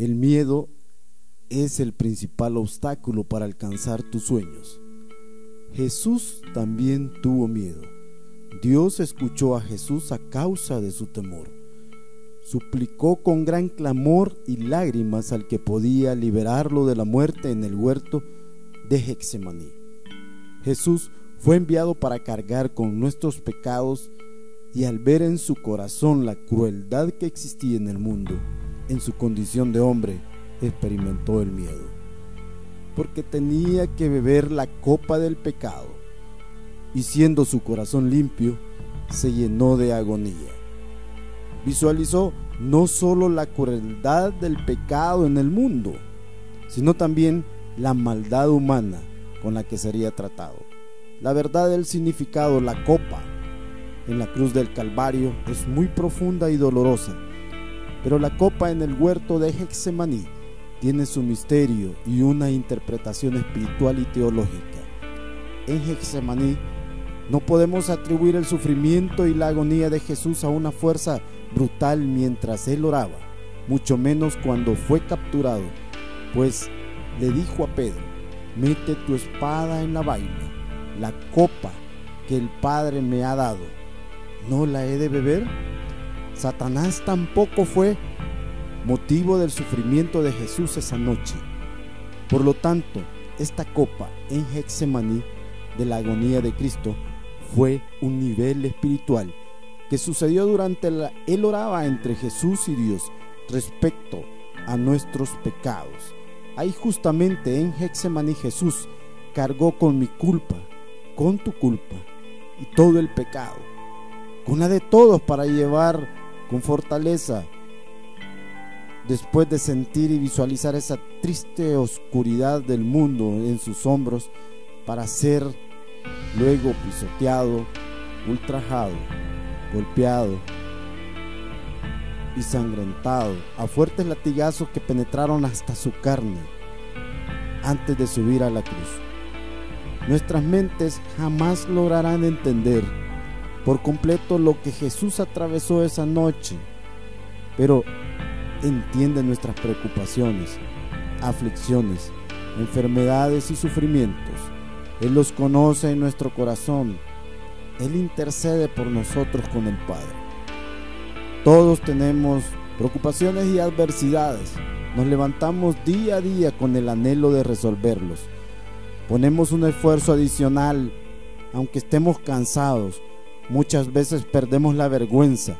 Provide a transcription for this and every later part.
El miedo es el principal obstáculo para alcanzar tus sueños. Jesús también tuvo miedo. Dios escuchó a Jesús a causa de su temor. Suplicó con gran clamor y lágrimas al que podía liberarlo de la muerte en el huerto de Hexemaní. Jesús fue enviado para cargar con nuestros pecados y al ver en su corazón la crueldad que existía en el mundo, en su condición de hombre, experimentó el miedo, porque tenía que beber la copa del pecado, y siendo su corazón limpio, se llenó de agonía. Visualizó no solo la crueldad del pecado en el mundo, sino también la maldad humana con la que sería tratado. La verdad del significado, la copa, en la cruz del Calvario es muy profunda y dolorosa, pero la copa en el huerto de Hexemaní tiene su misterio y una interpretación espiritual y teológica. En Hexemaní no podemos atribuir el sufrimiento y la agonía de Jesús a una fuerza brutal mientras él oraba, mucho menos cuando fue capturado, pues le dijo a Pedro, mete tu espada en la vaina, la copa que el Padre me ha dado, ¿no la he de beber? Satanás tampoco fue motivo del sufrimiento de Jesús esa noche. Por lo tanto, esta copa en Hexemaní de la agonía de Cristo fue un nivel espiritual que sucedió durante la él oraba entre Jesús y Dios respecto a nuestros pecados. Ahí justamente en Hexemaní Jesús cargó con mi culpa, con tu culpa y todo el pecado, con de todos para llevar con fortaleza después de sentir y visualizar esa triste oscuridad del mundo en sus hombros, para ser luego pisoteado, ultrajado, golpeado y sangrentado a fuertes latigazos que penetraron hasta su carne antes de subir a la cruz. Nuestras mentes jamás lograrán entender por completo lo que Jesús atravesó esa noche, pero entiende nuestras preocupaciones, aflicciones, enfermedades y sufrimientos. Él los conoce en nuestro corazón. Él intercede por nosotros con el Padre. Todos tenemos preocupaciones y adversidades. Nos levantamos día a día con el anhelo de resolverlos. Ponemos un esfuerzo adicional, aunque estemos cansados. Muchas veces perdemos la vergüenza.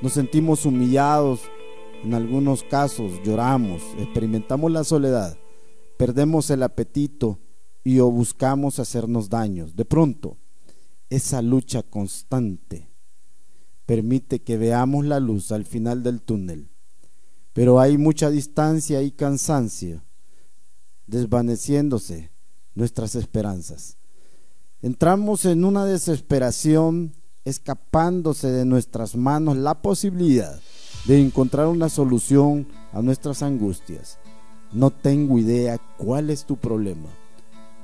Nos sentimos humillados en algunos casos lloramos, experimentamos la soledad, perdemos el apetito y o buscamos hacernos daños. De pronto, esa lucha constante permite que veamos la luz al final del túnel, pero hay mucha distancia y cansancio, desvaneciéndose nuestras esperanzas. Entramos en una desesperación, escapándose de nuestras manos la posibilidad de encontrar una solución a nuestras angustias. No tengo idea cuál es tu problema,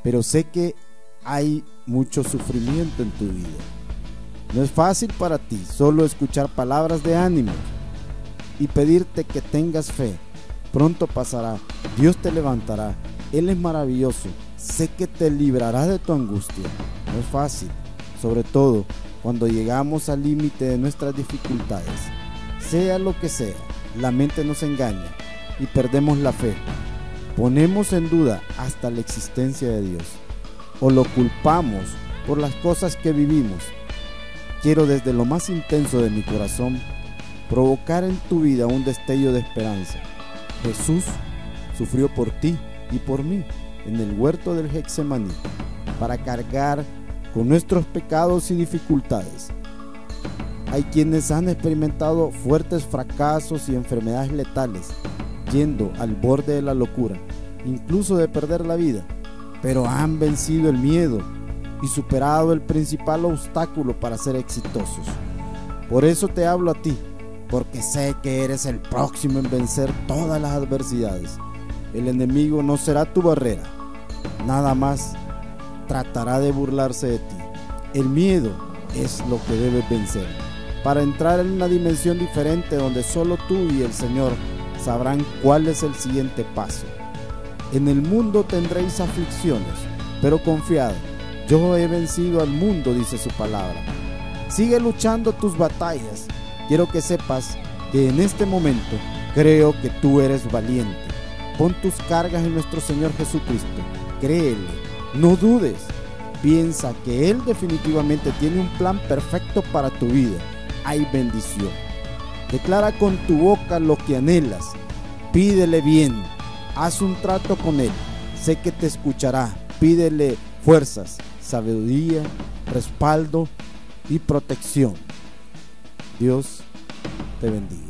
pero sé que hay mucho sufrimiento en tu vida. No es fácil para ti solo escuchar palabras de ánimo y pedirte que tengas fe. Pronto pasará, Dios te levantará, Él es maravilloso, sé que te librará de tu angustia. No es fácil, sobre todo cuando llegamos al límite de nuestras dificultades. Sea lo que sea, la mente nos engaña y perdemos la fe. Ponemos en duda hasta la existencia de Dios o lo culpamos por las cosas que vivimos. Quiero desde lo más intenso de mi corazón provocar en tu vida un destello de esperanza. Jesús sufrió por ti y por mí en el huerto del Hexemaní para cargar con nuestros pecados y dificultades hay quienes han experimentado fuertes fracasos y enfermedades letales, yendo al borde de la locura, incluso de perder la vida, pero han vencido el miedo y superado el principal obstáculo para ser exitosos. Por eso te hablo a ti, porque sé que eres el próximo en vencer todas las adversidades. El enemigo no será tu barrera, nada más tratará de burlarse de ti. El miedo es lo que debes vencer para entrar en una dimensión diferente donde solo tú y el Señor sabrán cuál es el siguiente paso. En el mundo tendréis aflicciones, pero confiad, yo he vencido al mundo, dice su palabra. Sigue luchando tus batallas. Quiero que sepas que en este momento creo que tú eres valiente. Pon tus cargas en nuestro Señor Jesucristo. Créele, no dudes. Piensa que Él definitivamente tiene un plan perfecto para tu vida. Hay bendición. Declara con tu boca lo que anhelas. Pídele bien. Haz un trato con Él. Sé que te escuchará. Pídele fuerzas, sabiduría, respaldo y protección. Dios te bendiga.